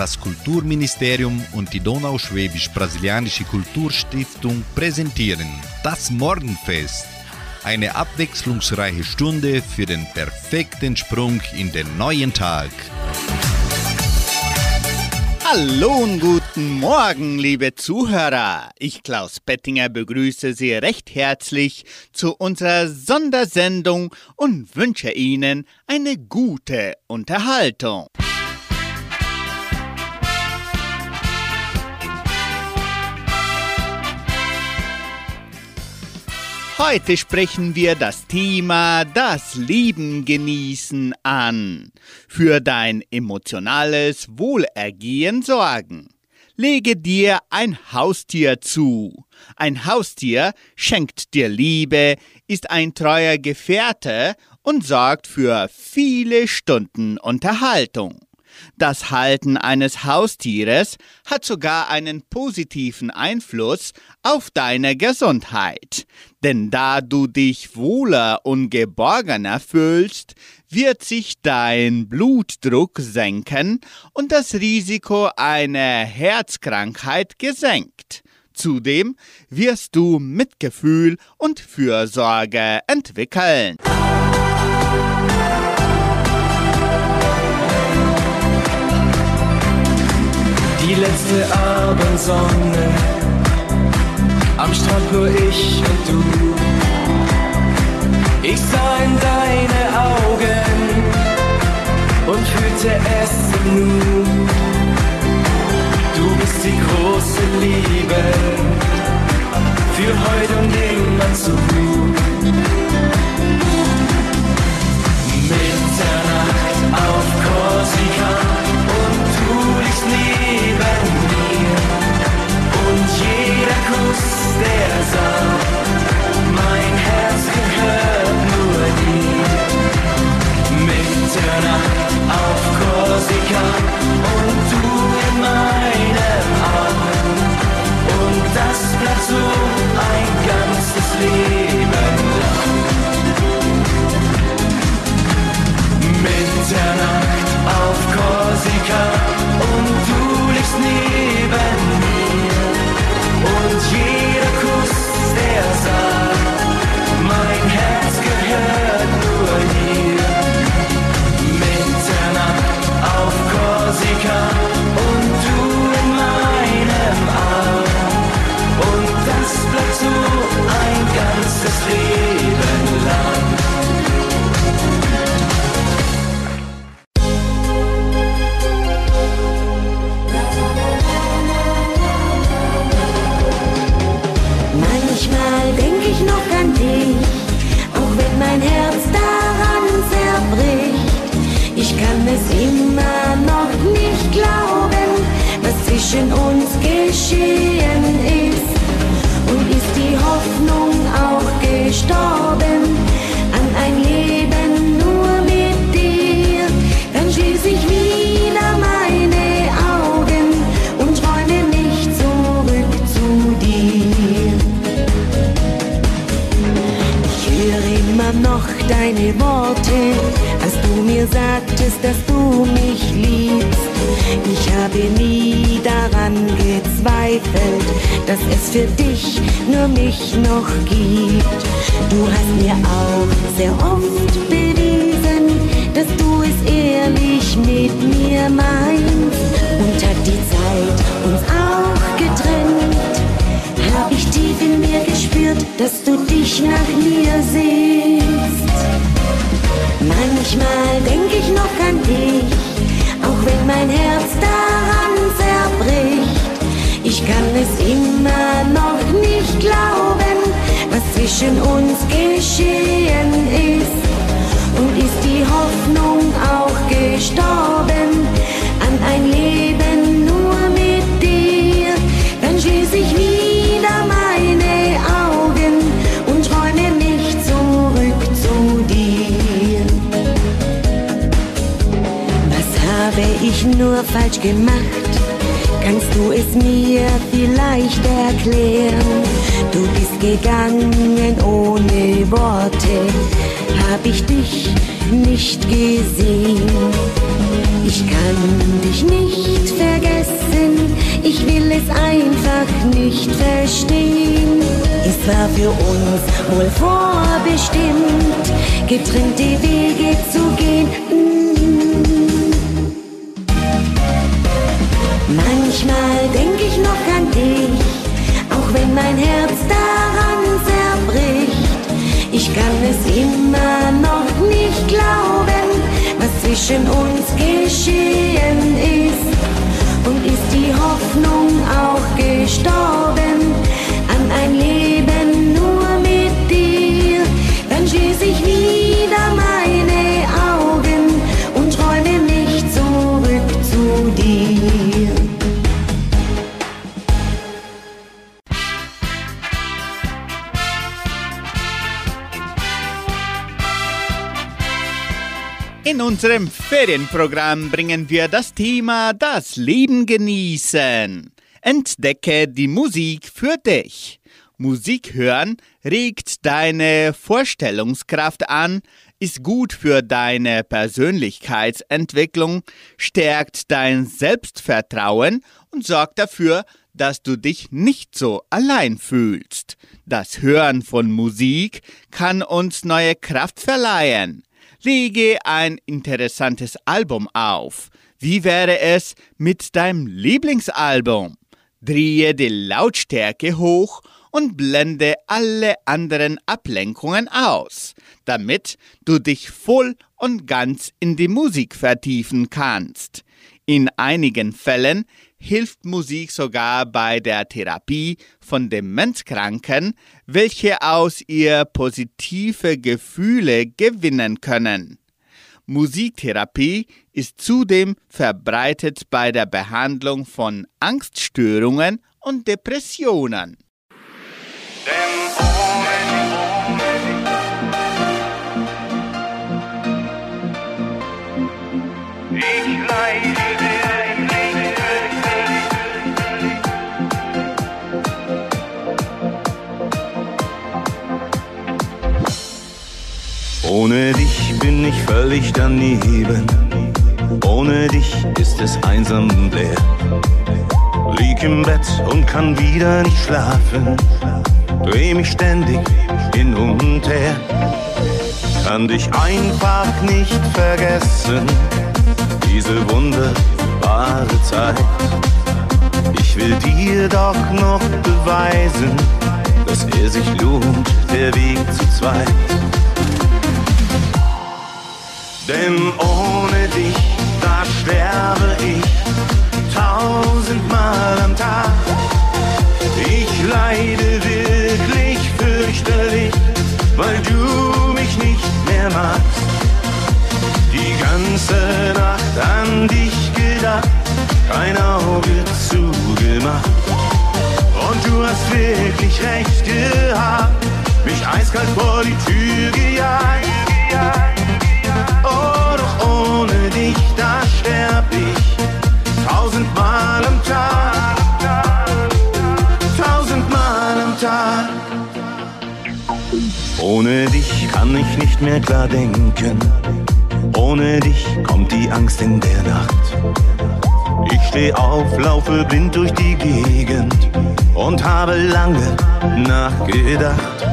Das Kulturministerium und die Donauschwäbisch-Brasilianische Kulturstiftung präsentieren das Morgenfest. Eine abwechslungsreiche Stunde für den perfekten Sprung in den neuen Tag. Hallo und guten Morgen, liebe Zuhörer. Ich, Klaus Bettinger, begrüße Sie recht herzlich zu unserer Sondersendung und wünsche Ihnen eine gute Unterhaltung. Heute sprechen wir das Thema das Leben genießen an. Für dein emotionales Wohlergehen sorgen. Lege dir ein Haustier zu. Ein Haustier schenkt dir Liebe, ist ein treuer Gefährte und sorgt für viele Stunden Unterhaltung. Das Halten eines Haustieres hat sogar einen positiven Einfluss auf deine Gesundheit. Denn da du dich wohler und geborgener fühlst, wird sich dein Blutdruck senken und das Risiko einer Herzkrankheit gesenkt. Zudem wirst du Mitgefühl und Fürsorge entwickeln. Die letzte Abendsonne, am Strand nur ich und du. Ich sah in deine Augen und fühlte es nun. Du bist die große Liebe für heute und deine Worte, als du mir sagtest, dass du mich liebst. Ich habe nie daran gezweifelt, dass es für dich nur mich noch gibt. Du hast mir auch sehr oft bewiesen, dass du es ehrlich mit mir meinst. Und hat die Zeit uns auch getrennt, hab ich tief in mir gespürt, dass du dich nach mir sehnst. Manchmal denk ich noch an dich, auch wenn mein Herz daran zerbricht. Ich kann es immer noch nicht glauben, was zwischen uns geschehen ist. Und ist die Hoffnung auch gestorben nur falsch gemacht? Kannst du es mir vielleicht erklären? Du bist gegangen ohne Worte, hab ich dich nicht gesehen. Ich kann dich nicht vergessen, ich will es einfach nicht verstehen. Es war für uns wohl vorbestimmt, getrennte Wege zu gehen. Mein Herz daran zerbricht. Ich kann es immer noch nicht glauben, was zwischen uns geschehen ist. Und ist die Hoffnung unserem Ferienprogramm bringen wir das Thema Das Leben genießen. Entdecke die Musik für dich. Musik hören regt deine Vorstellungskraft an, ist gut für deine Persönlichkeitsentwicklung, stärkt dein Selbstvertrauen und sorgt dafür, dass du dich nicht so allein fühlst. Das Hören von Musik kann uns neue Kraft verleihen. Lege ein interessantes Album auf. Wie wäre es mit deinem Lieblingsalbum? Drehe die Lautstärke hoch und blende alle anderen Ablenkungen aus, damit du dich voll und ganz in die Musik vertiefen kannst. In einigen Fällen hilft Musik sogar bei der Therapie von Demenzkranken, welche aus ihr positive Gefühle gewinnen können. Musiktherapie ist zudem verbreitet bei der Behandlung von Angststörungen und Depressionen. Ohne dich bin ich völlig daneben. Ohne dich ist es einsam und leer. Lieg im Bett und kann wieder nicht schlafen. Dreh mich ständig hin und her. Kann dich einfach nicht vergessen. Diese wunderbare Zeit. Ich will dir doch noch beweisen, dass er sich lohnt, der Weg zu zweit. Denn ohne dich, da sterbe ich tausendmal am Tag. Ich leide wirklich fürchterlich, weil du mich nicht mehr magst. Die ganze Nacht an dich gedacht, kein Auge zugemacht. Und du hast wirklich recht gehabt, mich eiskalt vor die Tür gejagt. Oh, doch ohne dich, da sterb ich tausendmal am Tag. Tausendmal am Tag. Ohne dich kann ich nicht mehr klar denken. Ohne dich kommt die Angst in der Nacht. Ich steh auf, laufe blind durch die Gegend und habe lange nachgedacht.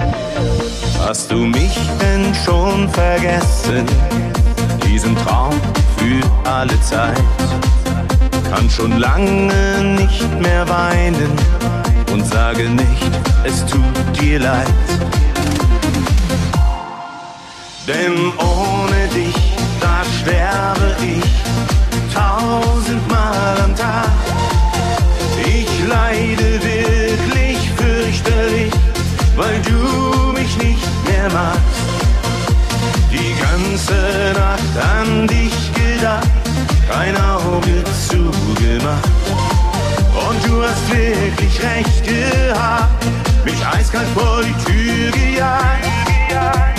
Hast du mich denn schon vergessen? Diesen Traum für alle Zeit. Kann schon lange nicht mehr weinen und sage nicht, es tut dir leid. Denn ohne dich, da sterbe ich tausendmal am Tag. Wirklich recht gehabt, mich eiskalt vor die Tür gejagt.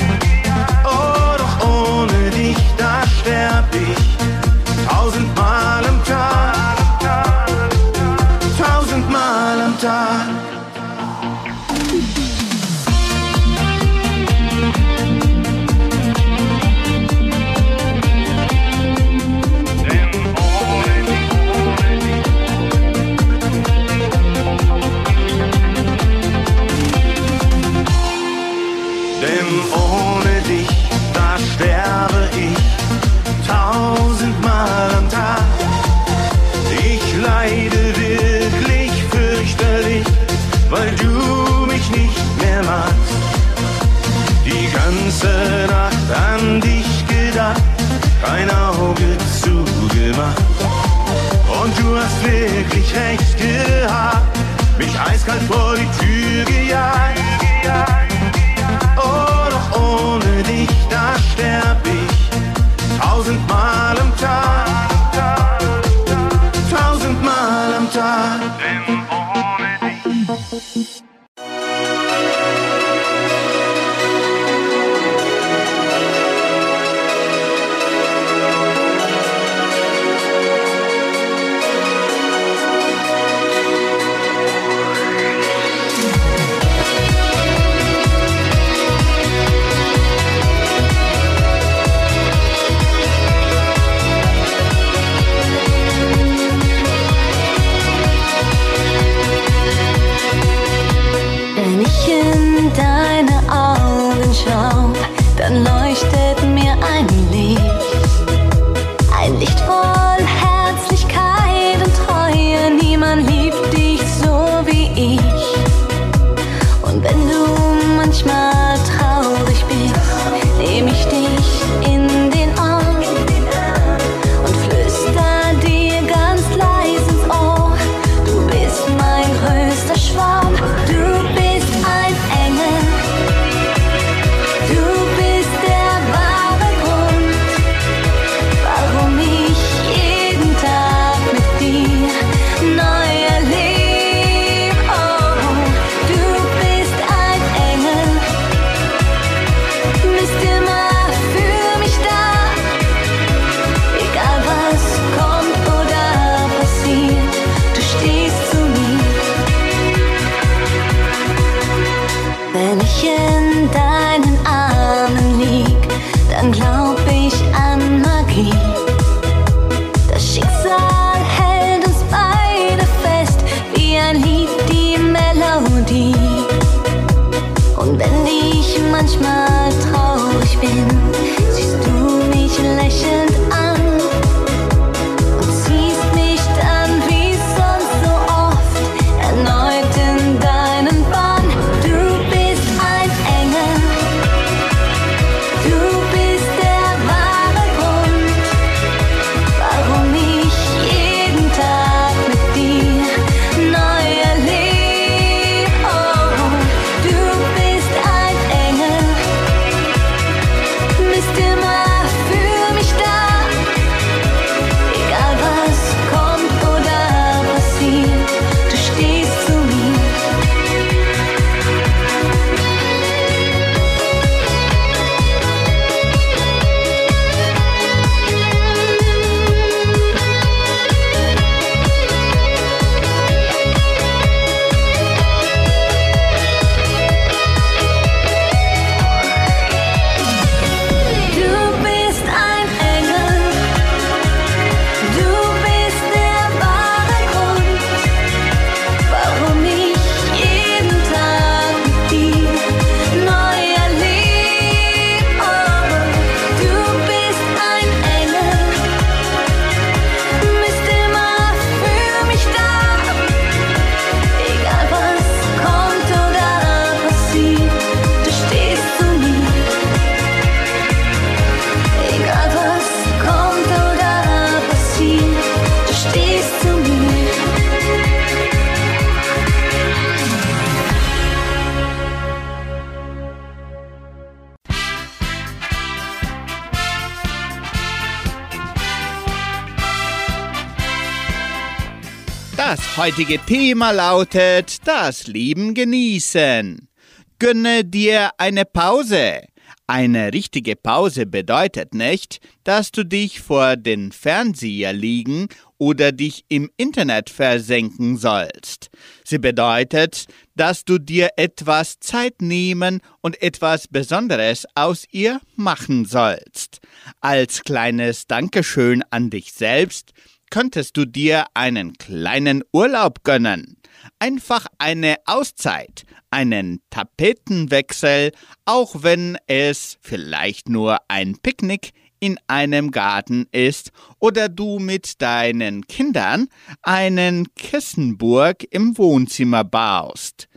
Heutige Thema lautet das Leben genießen. Gönne dir eine Pause. Eine richtige Pause bedeutet nicht, dass du dich vor den Fernseher liegen oder dich im Internet versenken sollst. Sie bedeutet, dass du dir etwas Zeit nehmen und etwas Besonderes aus ihr machen sollst. Als kleines Dankeschön an dich selbst könntest du dir einen kleinen Urlaub gönnen. Einfach eine Auszeit, einen Tapetenwechsel, auch wenn es vielleicht nur ein Picknick in einem Garten ist oder du mit deinen Kindern einen Kissenburg im Wohnzimmer baust.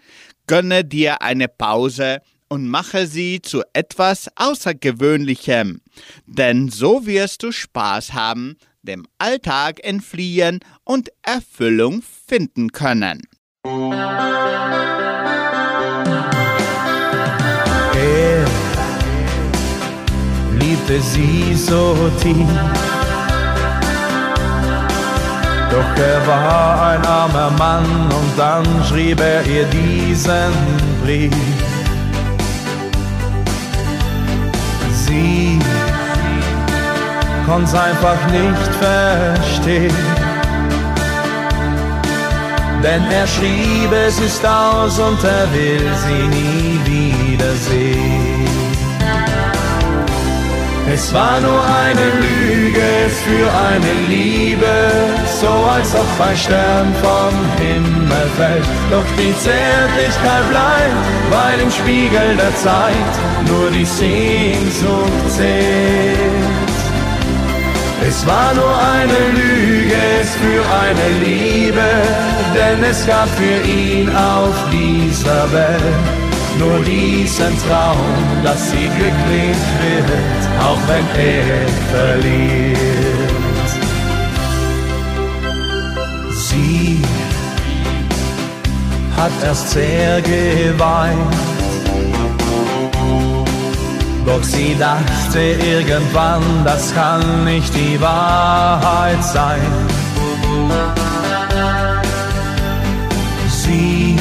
Gönne dir eine Pause und mache sie zu etwas Außergewöhnlichem, denn so wirst du Spaß haben, dem Alltag entfliehen und Erfüllung finden können. Er liebte sie so tief doch er war ein armer Mann und dann schrieb er ihr diesen Brief. Sie konnt's einfach nicht verstehen. Denn er schrieb, es ist aus und er will sie nie wiedersehen. Es war nur eine Lüge für eine Liebe, so als ob ein Stern vom Himmel fällt. Doch die Zärtlichkeit bleibt, weil im Spiegel der Zeit nur die Sehnsucht zählt. Es war nur eine Lüge für eine Liebe, denn es gab für ihn auf dieser Welt nur diesen Traum, dass sie glücklich wird, auch wenn er verliert. Sie hat erst sehr geweint, doch sie dachte irgendwann, das kann nicht die Wahrheit sein. Sie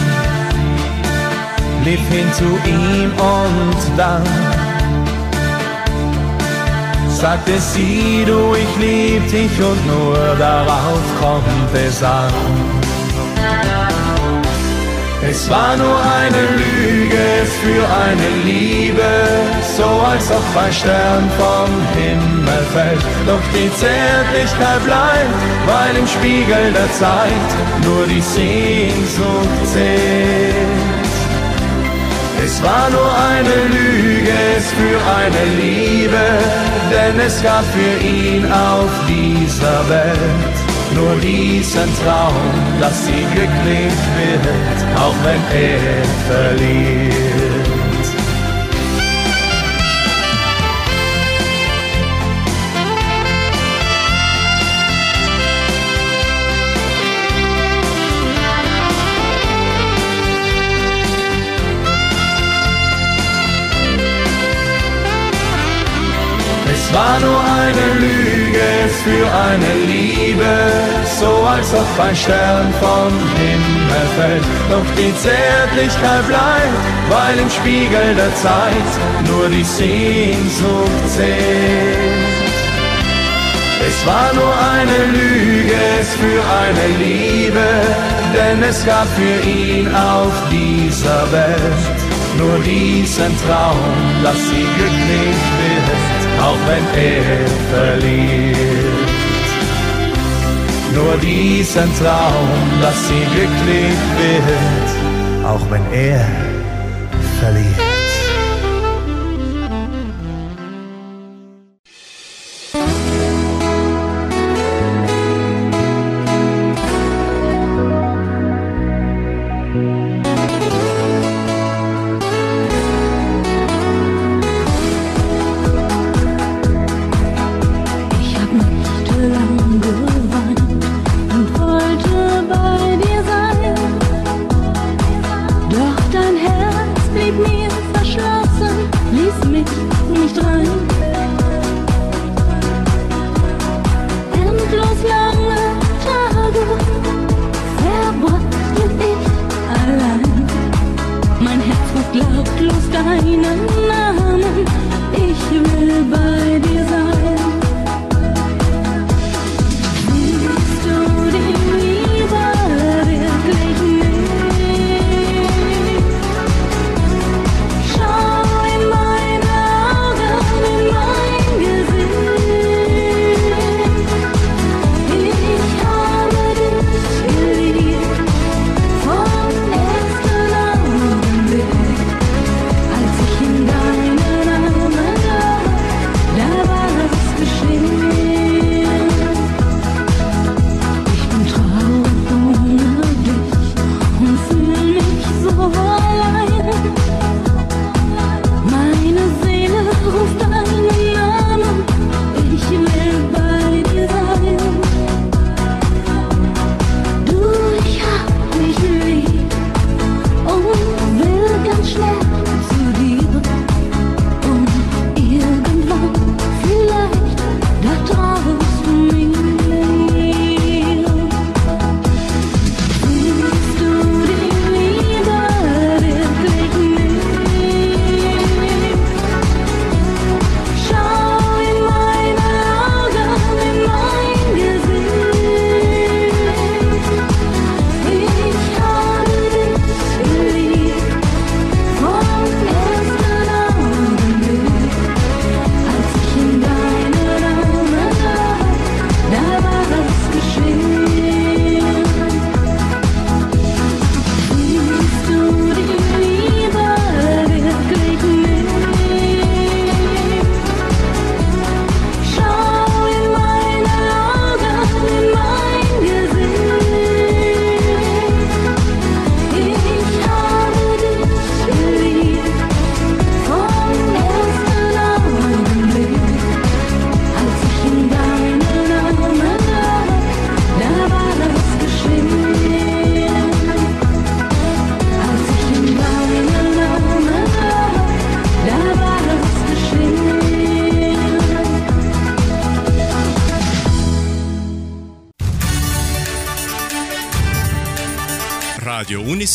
lief hin zu ihm und dann sagte sie, du, ich lieb dich und nur darauf kommt es an. Es war nur eine Lüge für eine Liebe, so als ob ein Stern vom Himmel fällt. Doch die Zärtlichkeit bleibt, weil im Spiegel der Zeit nur die Sehnsucht zählt. Es war nur eine Lüge für eine Liebe, denn es gab für ihn auf dieser Welt nur diesen Traum, dass sie glücklich wird, auch wenn er verliert. War nur eine Lüge für eine Liebe, so als ob ein Stern vom Himmel fällt. Doch die Zärtlichkeit bleibt, weil im Spiegel der Zeit nur die Sehnsucht zählt. Es war nur eine Lüge für eine Liebe, denn es gab für ihn auf dieser Welt nur diesen Traum, dass sie glücklich wenn er verliert. Nur diesen Traum, dass sie glücklich wird, auch wenn er verliert.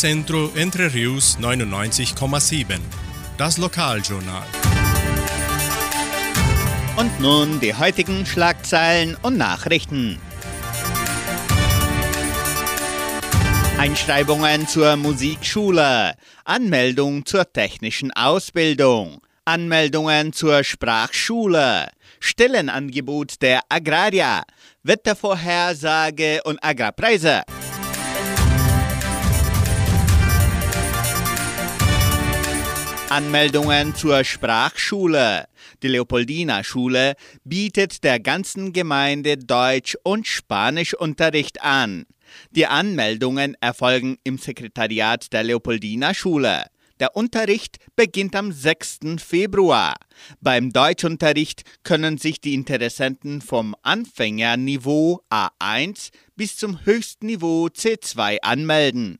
Unicentro Entre Rius 99,7. Das Lokaljournal. Und nun die heutigen Schlagzeilen und Nachrichten. Einschreibungen zur Musikschule, Anmeldung zur technischen Ausbildung, Anmeldungen zur Sprachschule, Stellenangebot der Agraria, Wettervorhersage und Agrarpreise. Anmeldungen zur Sprachschule. Die Leopoldina Schule bietet der ganzen Gemeinde Deutsch- und Spanischunterricht an. Die Anmeldungen erfolgen im Sekretariat der Leopoldina Schule. Der Unterricht beginnt am 6. Februar. Beim Deutschunterricht können sich die Interessenten vom Anfängerniveau A1 bis zum Höchstniveau C2 anmelden.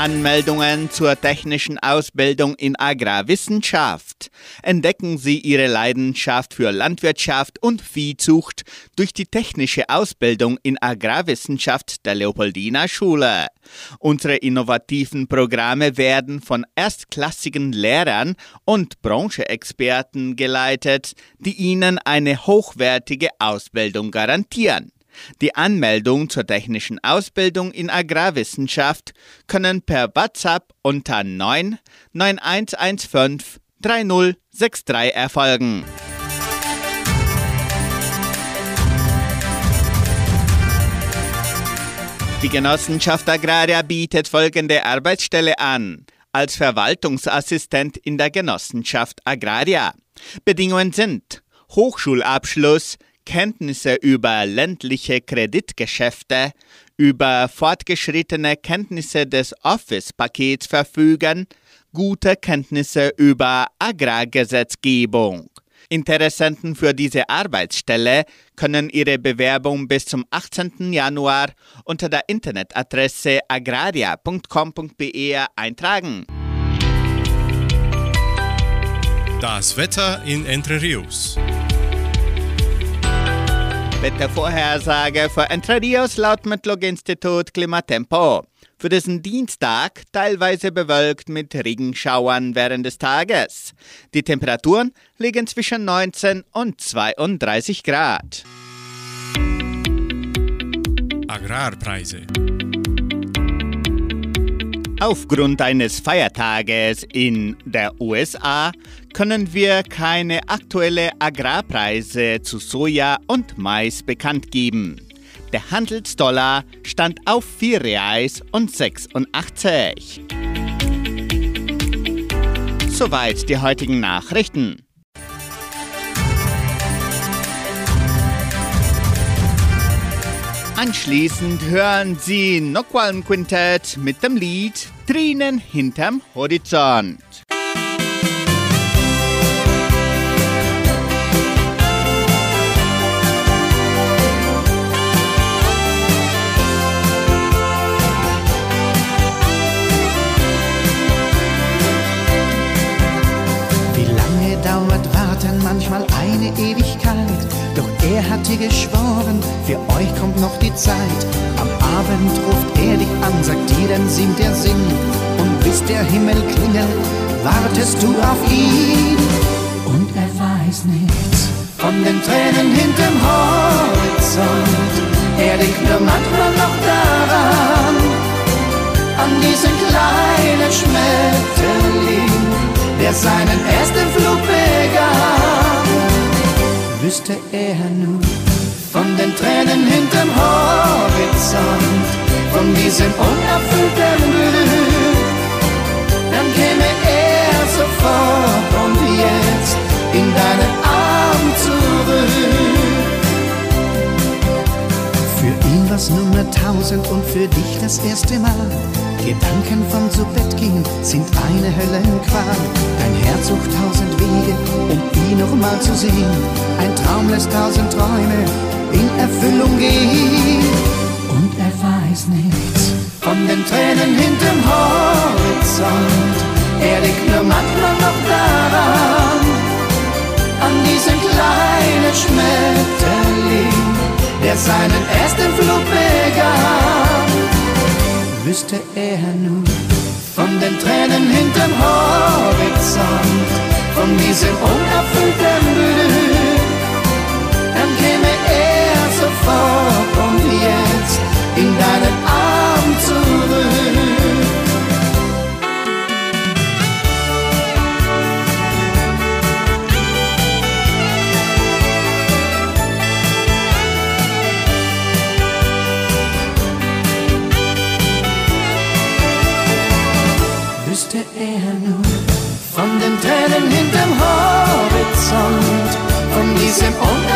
Anmeldungen zur technischen Ausbildung in Agrarwissenschaft. Entdecken Sie Ihre Leidenschaft für Landwirtschaft und Viehzucht durch die technische Ausbildung in Agrarwissenschaft der Leopoldina Schule. Unsere innovativen Programme werden von erstklassigen Lehrern und Brancheexperten geleitet, die Ihnen eine hochwertige Ausbildung garantieren. Die Anmeldung zur technischen Ausbildung in Agrarwissenschaft können per WhatsApp unter 9 9115 3063 erfolgen. Die Genossenschaft Agraria bietet folgende Arbeitsstelle an. Als Verwaltungsassistent in der Genossenschaft Agraria. Bedingungen sind Hochschulabschluss, Kenntnisse über ländliche Kreditgeschäfte, über fortgeschrittene Kenntnisse des Office-Pakets verfügen, gute Kenntnisse über Agrargesetzgebung. Interessenten für diese Arbeitsstelle können ihre Bewerbung bis zum 18. Januar unter der Internetadresse agraria.com.be eintragen. Das Wetter in Entre Rios. Wettervorhersage für Entre Rios laut Metlog-Institut Klimatempo. Für diesen Dienstag teilweise bewölkt mit Regenschauern während des Tages. Die Temperaturen liegen zwischen 19 und 32 Grad. Agrarpreise. Aufgrund eines Feiertages in der USA können wir keine aktuelle Agrarpreise zu Soja und Mais bekannt geben. Der Handelsdollar stand auf 4 Reais und 86. Soweit die heutigen Nachrichten. Anschließend hören Sie Noqualm Quintett mit dem Lied Tränen hinterm Horizont. Wie lange dauert Warten? Manchmal eine Ewigkeit. Er hat dir geschworen, für euch kommt noch die Zeit. Am Abend ruft er dich an, sagt dir, dann singt er Sinn. Und bis der Himmel klingelt, wartest du auf ihn. Und er weiß nichts von den Tränen hinterm Horizont. Er denkt nur manchmal noch daran, an diesen kleinen Schmetterling, der seinen ersten Flug begann. Wüsste er nur von den Tränen hinterm Horizont, von diesem unerfüllten Glück, dann käme er sofort und jetzt in deinen Arm zurück. Was Nummer hunderttausend und für dich das erste Mal. Gedanken von zu Bett gehen sind eine Höllenqual. Dein Herz sucht tausend Wege, um ihn noch mal zu sehen. Ein Traum lässt tausend Träume in Erfüllung gehen. Und er weiß nichts von den Tränen hinterm Horizont. Er liegt nur manchmal noch daran, an diesem kleinen Schmetterling, der seinen ersten Flug begann. Wüsste er nur von den Tränen hinterm Horizont, von diesem unerfüllten Glück, dann käme er sofort und jetzt in deinen Arm wüsste er nur von den Tränen hinterm Horizont, von diesem unerfüllten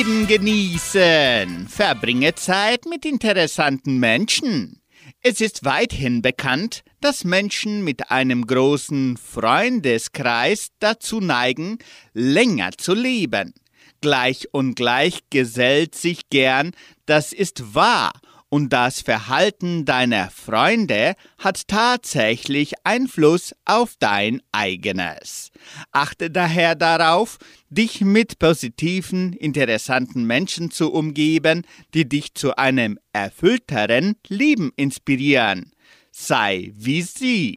Leben genießen. Verbringe Zeit mit interessanten Menschen. Es ist weithin bekannt, dass Menschen mit einem großen Freundeskreis dazu neigen, länger zu leben. Gleich und gleich gesellt sich gern, das ist wahr, und das Verhalten deiner Freunde hat tatsächlich Einfluss auf dein eigenes. Achte daher darauf, dich mit positiven, interessanten Menschen zu umgeben, die dich zu einem erfüllteren Leben inspirieren. Sei wie sie.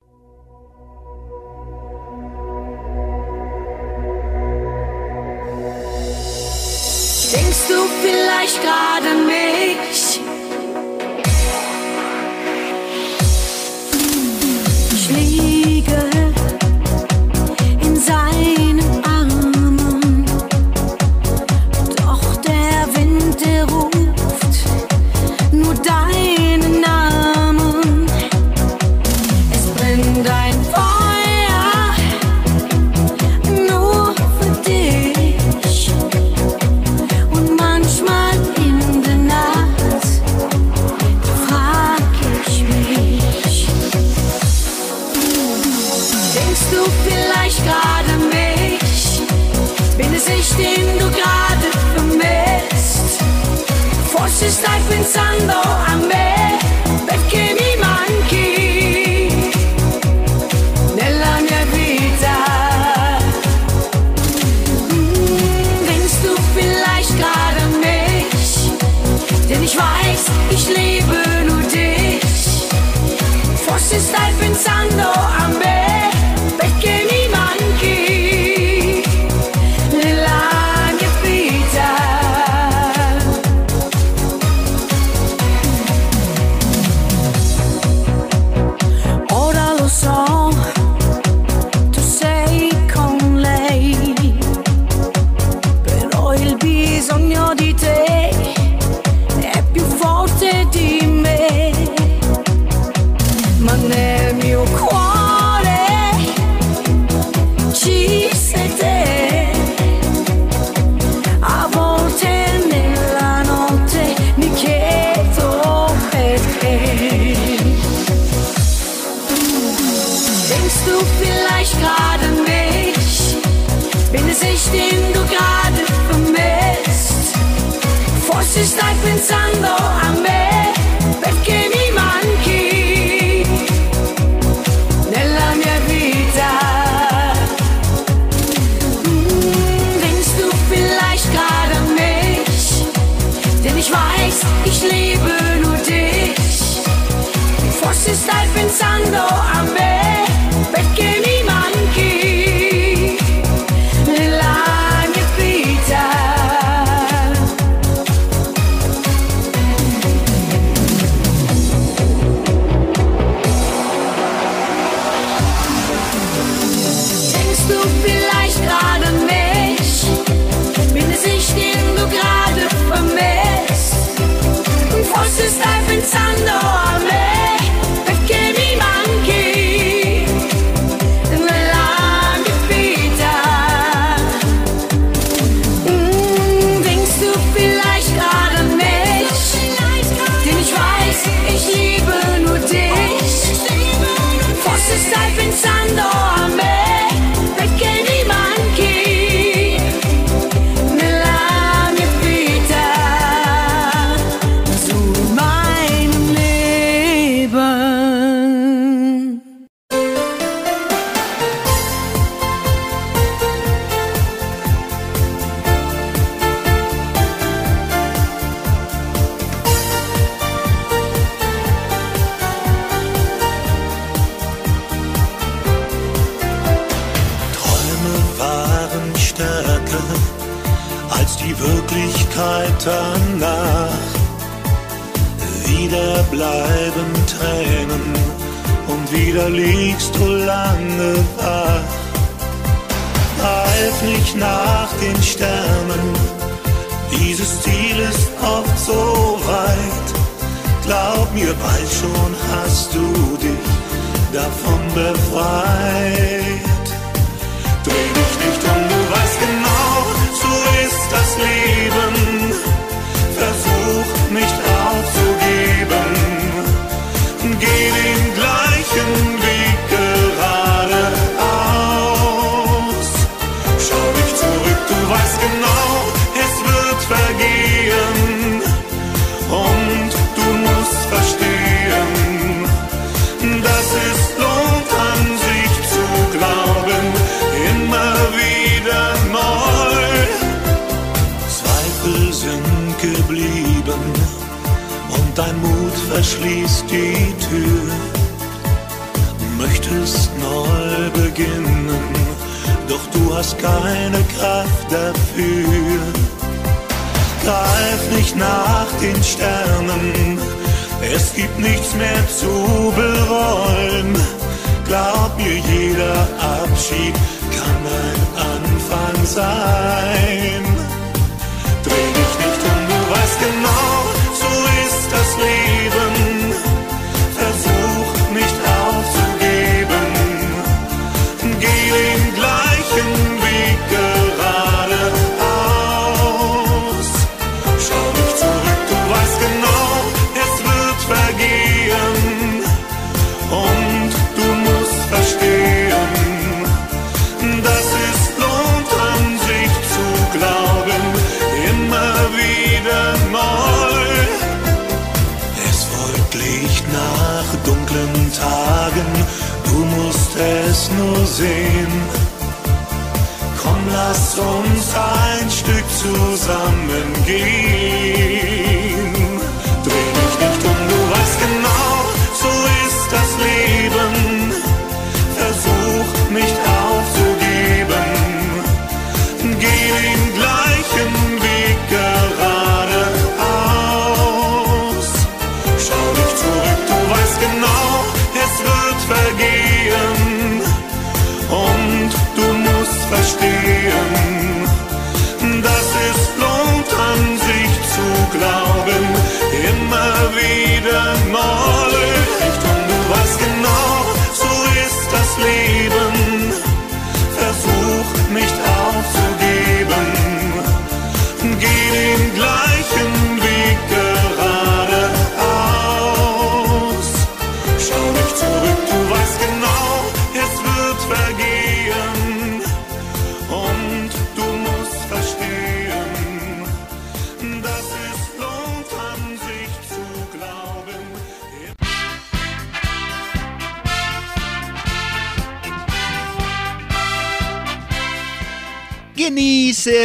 Denkst du vielleicht gerade mich? Forse stai pensando a me, hast keine Kraft dafür. Greif nicht nach den Sternen, es gibt nichts mehr zu bereuen. Glaub mir, jeder Abschied kann ein Anfang sein. Dreh dich nicht um, du weißt genau, so ist das Leben. Nur sehen. Komm, lass uns ein Stück zusammen gehen.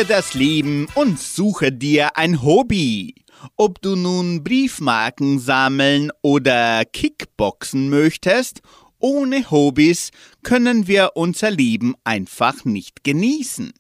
Das Leben und suche dir ein Hobby. Ob du nun Briefmarken sammeln oder Kickboxen möchtest, ohne Hobbys können wir unser Leben einfach nicht genießen.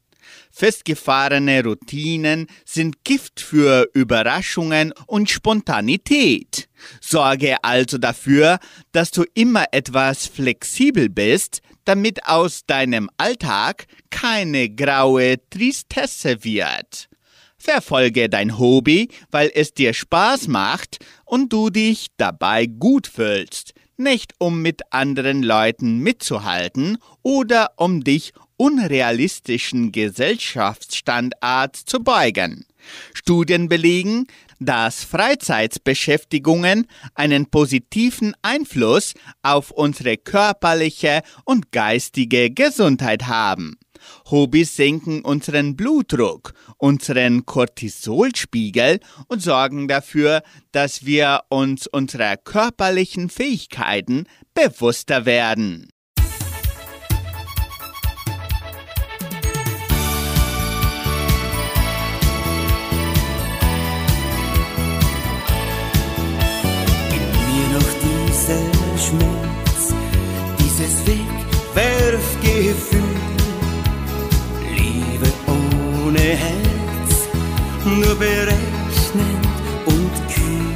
Festgefahrene Routinen sind Gift für Überraschungen und Spontanität. Sorge also dafür, dass du immer etwas flexibel bist, damit aus deinem Alltag keine graue Tristesse wird. Verfolge dein Hobby, weil es dir Spaß macht und du dich dabei gut fühlst, nicht um mit anderen Leuten mitzuhalten oder um dich unrealistischen Gesellschaftsstandards zu beugen. Studien belegen, dass Freizeitbeschäftigungen einen positiven Einfluss auf unsere körperliche und geistige Gesundheit haben. Hobbys senken unseren Blutdruck, unseren Cortisolspiegel und sorgen dafür, dass wir uns unserer körperlichen Fähigkeiten bewusster werden. Weg, werf Gefühl. Liebe ohne Herz, nur berechnend und kühl.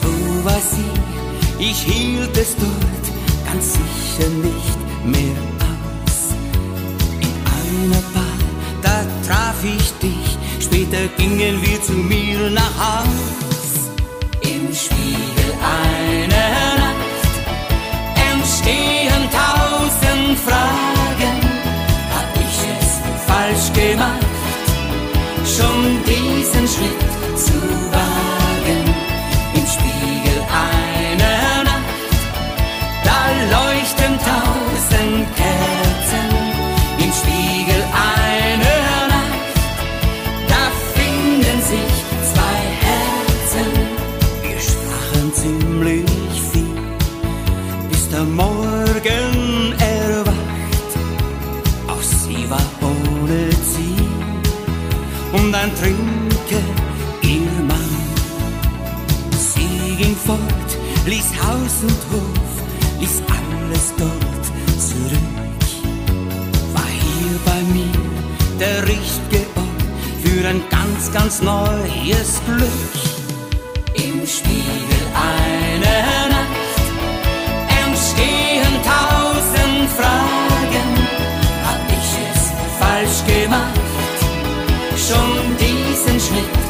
So war sie, ich hielt es dort ganz sicher nicht mehr aus. In einer Bar, da traf ich dich, später gingen wir zu mir nach Haus. Im Spiegel einer fragen, hab ich es falsch gemacht, schon diesen Schritt zu wagen. dann trinke ihr Mann. Sie ging fort, ließ Haus und Hof, ließ alles dort zurück. War hier bei mir der richtige Ort für ein ganz, ganz neues Glück. Im Spiegel ein. minutes.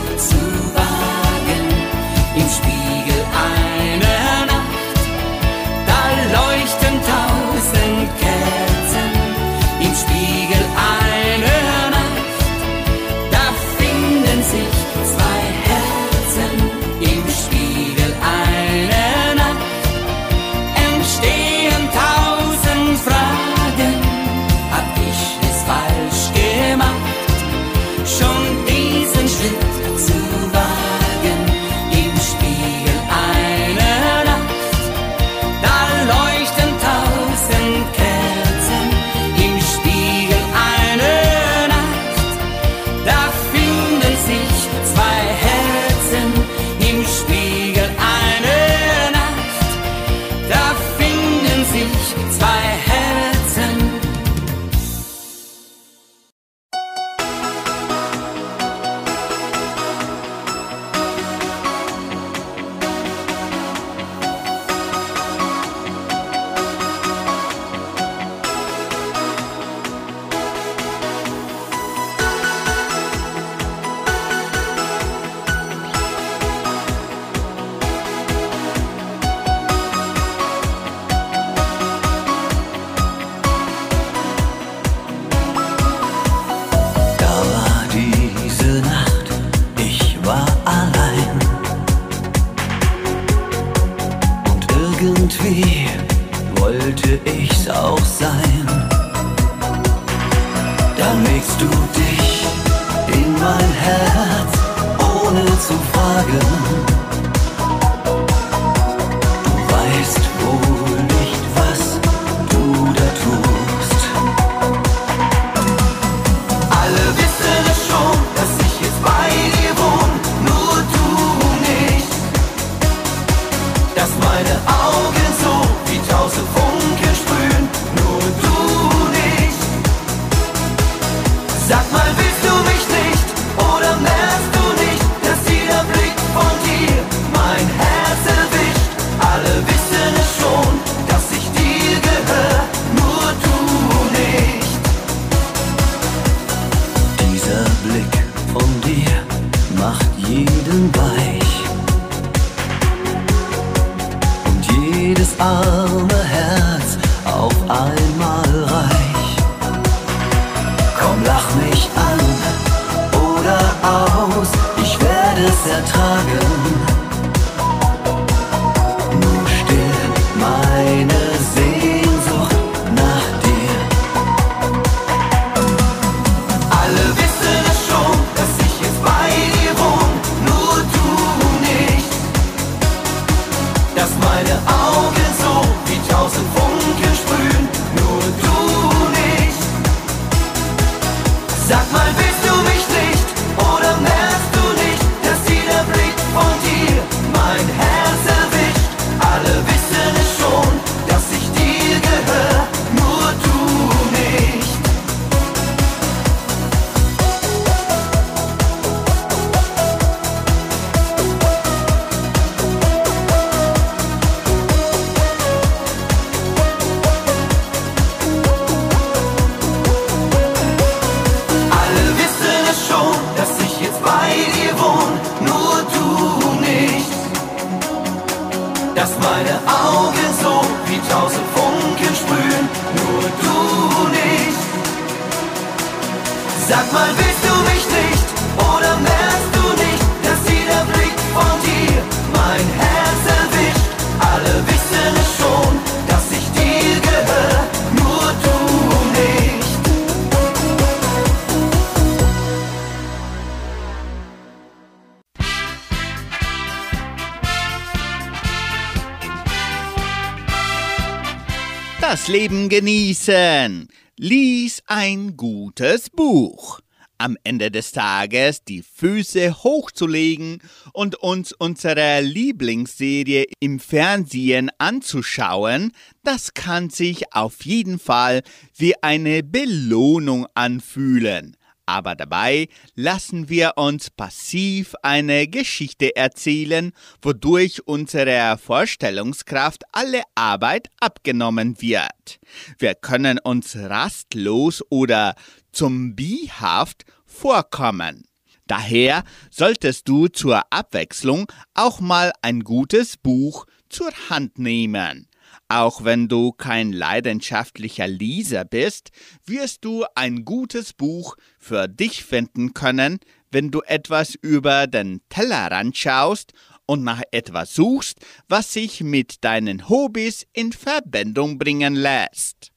Leben genießen. Lies ein gutes Buch. Am Ende des Tages die Füße hochzulegen und uns unsere Lieblingsserie im Fernsehen anzuschauen, das kann sich auf jeden Fall wie eine Belohnung anfühlen. Aber dabei lassen wir uns passiv eine Geschichte erzählen, wodurch unserer Vorstellungskraft alle Arbeit abgenommen wird. Wir können uns rastlos oder zombiehaft vorkommen. Daher solltest du zur Abwechslung auch mal ein gutes Buch zur Hand nehmen. Auch wenn du kein leidenschaftlicher Leser bist, wirst du ein gutes Buch für dich finden können, wenn du etwas über den Tellerrand schaust und nach etwas suchst, was sich mit deinen Hobbys in Verbindung bringen lässt.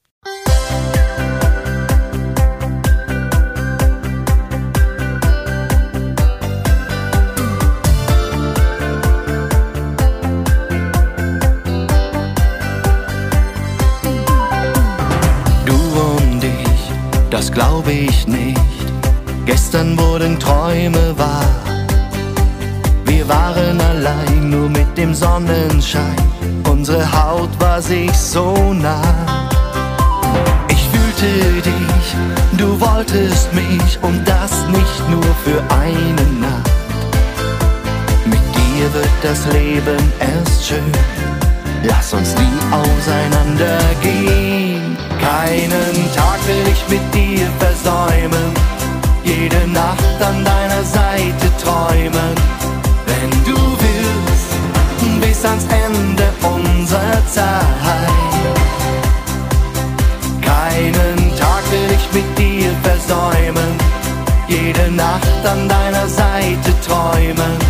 Das glaube ich nicht. Gestern wurden Träume wahr. Wir waren allein, nur mit dem Sonnenschein. Unsere Haut war sich so nah. Ich fühlte dich, du wolltest mich und das nicht nur für eine Nacht. Mit dir wird das Leben erst schön. Lass uns nie auseinandergehen. Keinen Tag will ich mit dir versäumen. Jede Nacht an deiner Seite träumen. Wenn du willst, bis ans Ende unserer Zeit. Keinen Tag will ich mit dir versäumen. Jede Nacht an deiner Seite träumen.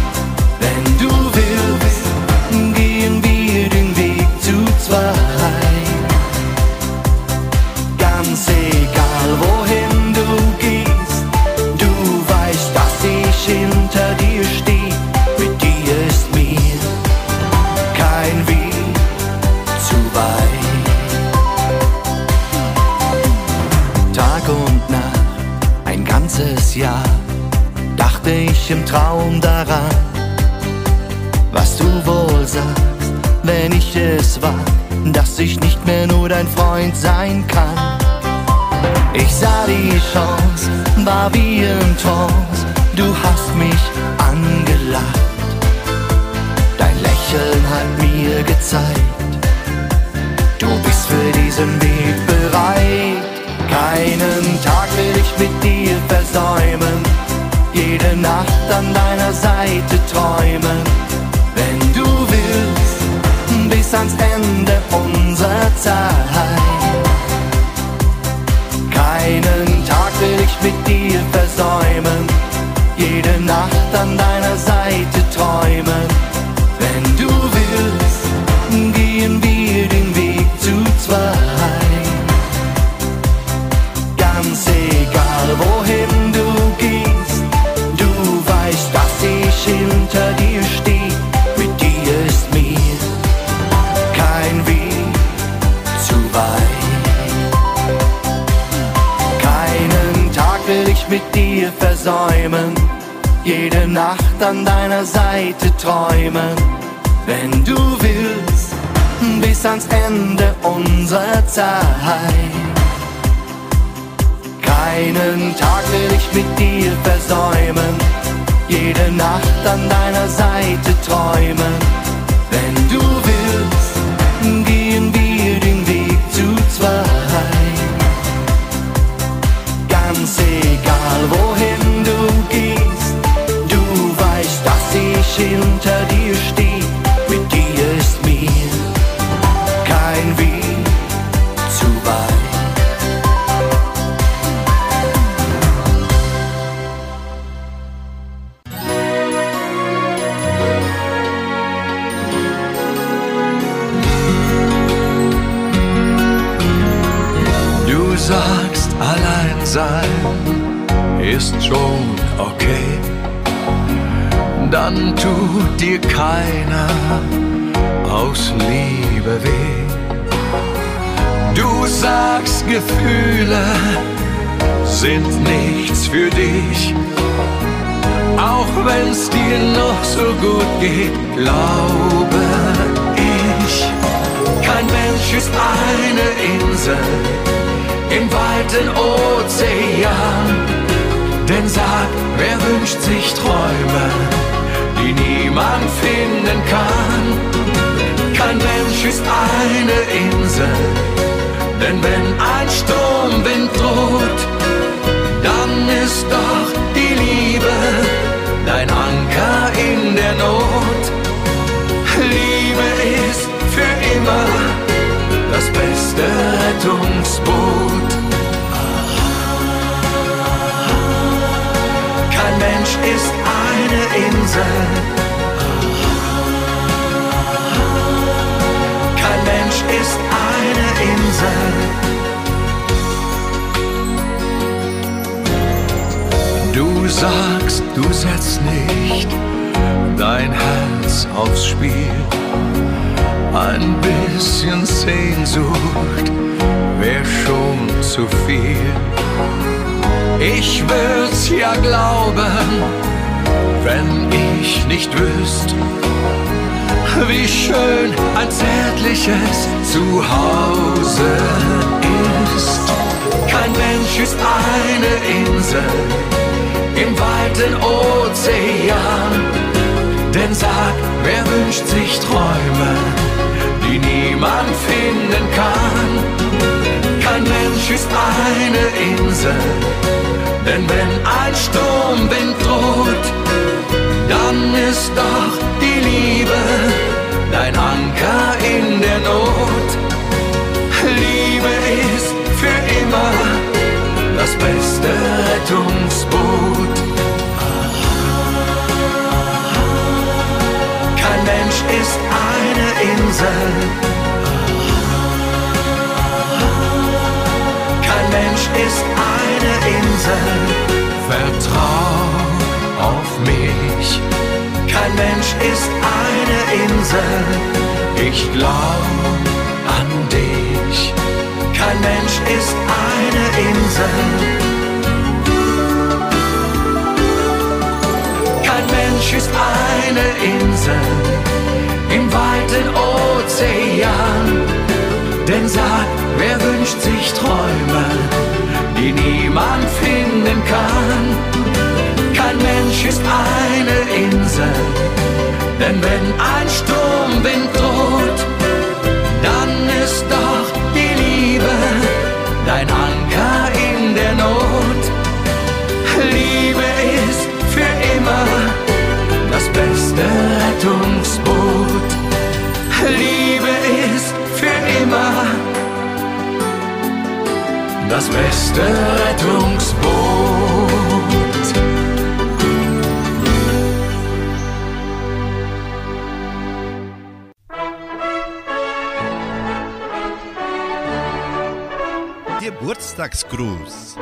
Im Traum daran, was du wohl sagst, wenn ich es wag, dass ich nicht mehr nur dein Freund sein kann. Ich sah die Chance, war wie im Trance, du hast mich angelacht. Dein Lächeln hat mir gezeigt, du bist für diesen Weg bereit. Keinen Tag will ich mit dir versäumen, jede Nacht an deiner Seite träumen. Wenn du willst, bis ans Ende unserer Zeit. Keinen Tag will ich mit dir versäumen, jede Nacht an deiner Seite träumen. Wenn du willst, gehen wir den Weg zu zweit. Jede Nacht an deiner Seite träumen. Wenn du willst, bis ans Ende unserer Zeit. Keinen Tag will ich mit dir versäumen, jede Nacht an deiner Seite träumen. Wenn du willst, gehen wir den Weg zu zweit. Ganz egal wohin ทิมใจ Gefühle sind nichts für dich. Auch wenn's dir noch so gut geht, glaube ich. Kein Mensch ist eine Insel im weiten Ozean. Denn sag, wer wünscht sich Träume, die niemand finden kann? Kein Mensch ist eine Insel, denn wenn ein Sturmwind droht, dann ist doch die Liebe dein Anker in der Not. Liebe ist für immer das beste Rettungsboot. Kein Mensch ist eine Insel. Kein Mensch ist eine Insel. Du sagst, du setzt nicht dein Herz aufs Spiel. Ein bisschen Sehnsucht wär schon zu viel. Ich würd's ja glauben, wenn ich nicht wüsste, wie schön ein zärtliches Zuhause ist. Kein Mensch ist eine Insel im weiten Ozean. Denn sag, wer wünscht sich Träume, die niemand finden kann? Kein Mensch ist eine Insel, denn wenn ein Sturmwind droht, dann ist doch die Liebe dein Anker in beste Rettungsboot. Kein Mensch ist eine Insel. Kein Mensch ist eine Insel. Vertrau auf mich. Kein Mensch ist eine Insel. Ich glaub an dich. Kein Mensch ist eine Insel. Kein Mensch ist eine Insel im weiten Ozean. Denn sag, wer wünscht sich Träume, die niemand finden kann? Kein Mensch ist eine Insel, denn wenn ein Sturmwind droht, immer das beste Rettungsboot. Liebe ist für immer das beste Rettungsboot. Geburtstagsgruß.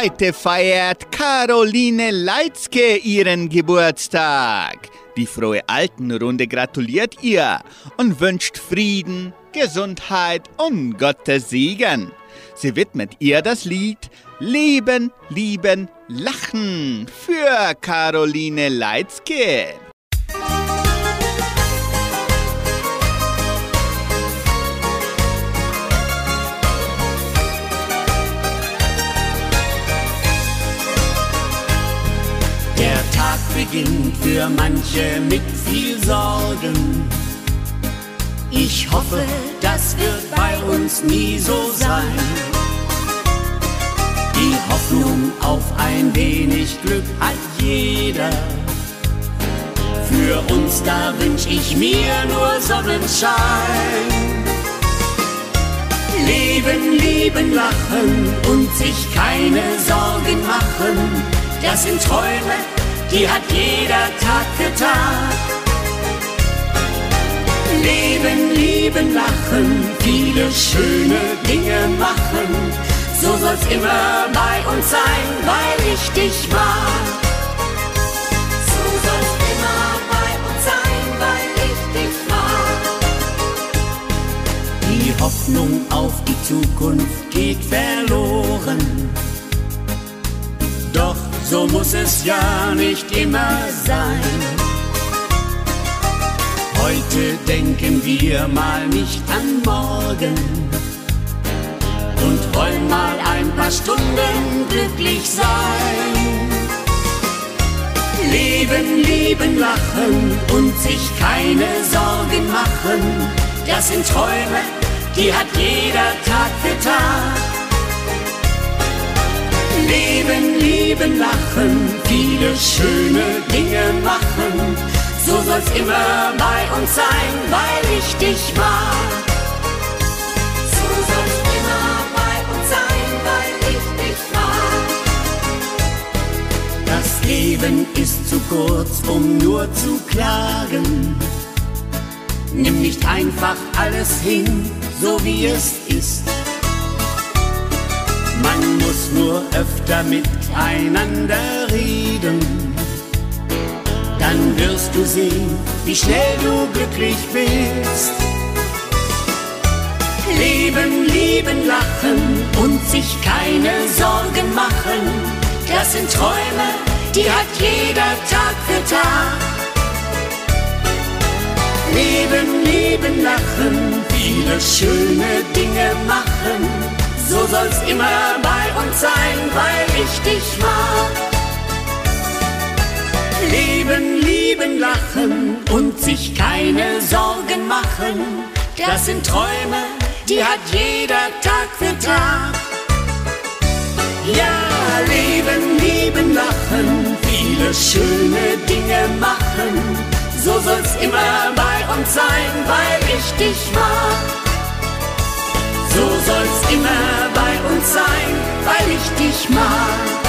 Heute feiert Caroline Leitzke ihren Geburtstag. Die frohe Altenrunde gratuliert ihr und wünscht Frieden, Gesundheit und Gottes Segen. Sie widmet ihr das Lied Leben, Lieben, Lachen für Caroline Leitzke. Beginnt für manche mit viel Sorgen. Ich hoffe, das wird bei uns nie so sein. Die Hoffnung auf ein wenig Glück hat jeder. Für uns da wünsch ich mir nur Sonnenschein. Leben, lieben, lachen und sich keine Sorgen machen. Das sind Träume, die hat jeder Tag für Tag. Leben, lieben, lachen, viele schöne Dinge machen. So soll's immer bei uns sein, weil ich dich war. So soll's immer bei uns sein, weil ich dich war. Die Hoffnung auf die Zukunft geht verloren. Doch so muss es ja nicht immer sein. Heute denken wir mal nicht an morgen und wollen mal ein paar Stunden glücklich sein. Leben, lieben, lachen und sich keine Sorgen machen, das sind Träume, die hat jeder Tag für Tag. Leben, lieben, lachen, viele schöne Dinge machen, so soll's immer bei uns sein, weil ich dich mag. So soll's immer bei uns sein, weil ich dich mag. Das Leben ist zu kurz, um nur zu klagen. Nimm nicht einfach alles hin, so wie es ist. Man muss nur öfter miteinander reden. Dann wirst du sehen, wie schnell du glücklich bist. Leben, lieben, lachen und sich keine Sorgen machen. Das sind Träume, die hat jeder Tag für Tag. Leben, lieben, lachen, viele schöne Dinge machen. So soll's immer bei uns sein, weil ich dich mag. Leben, lieben, lachen und sich keine Sorgen machen. Das sind Träume, die hat jeder Tag für Tag. Ja, leben, lieben, lachen, viele schöne Dinge machen. So soll's immer bei uns sein, weil ich dich mag. So soll's immer bei uns sein, weil ich dich mag.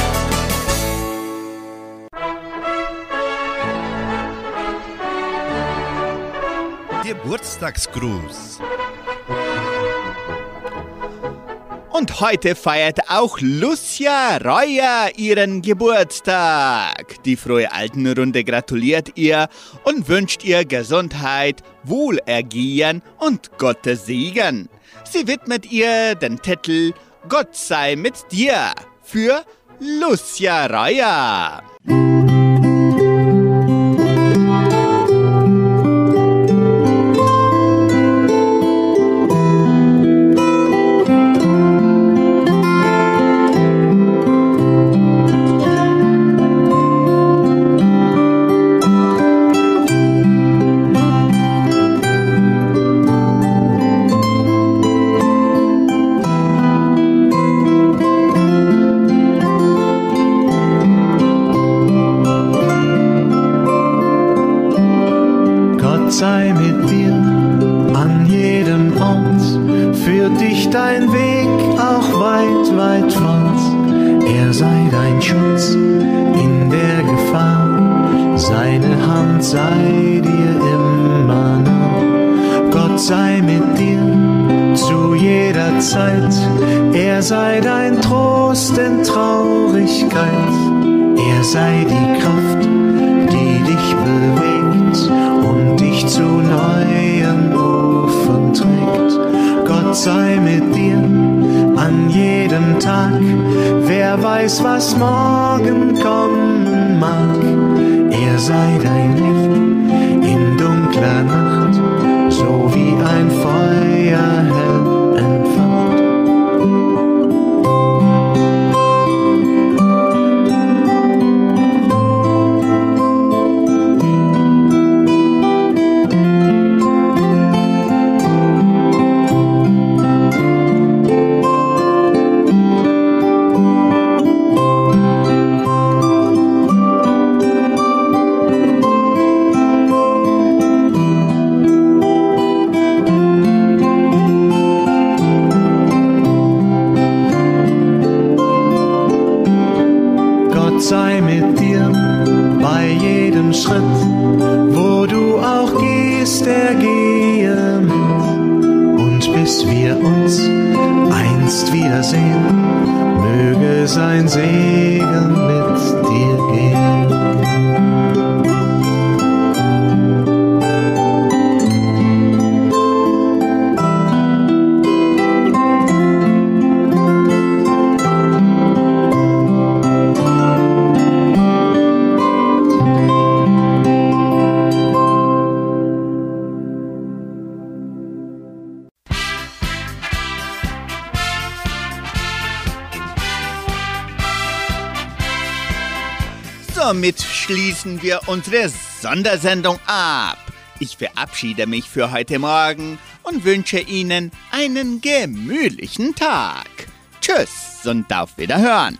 Geburtstagsgruß. Und heute feiert auch Lucia Reuer ihren Geburtstag. Die frohe Altenrunde gratuliert ihr und wünscht ihr Gesundheit, Wohlergehen und Gottes Segen. Sie widmet ihr den Titel Gott sei mit dir für Lucia Reuer. In dunkler unsere Sondersendung ab. Ich verabschiede mich für heute Morgen und wünsche Ihnen einen gemütlichen Tag. Tschüss und auf Wiederhören.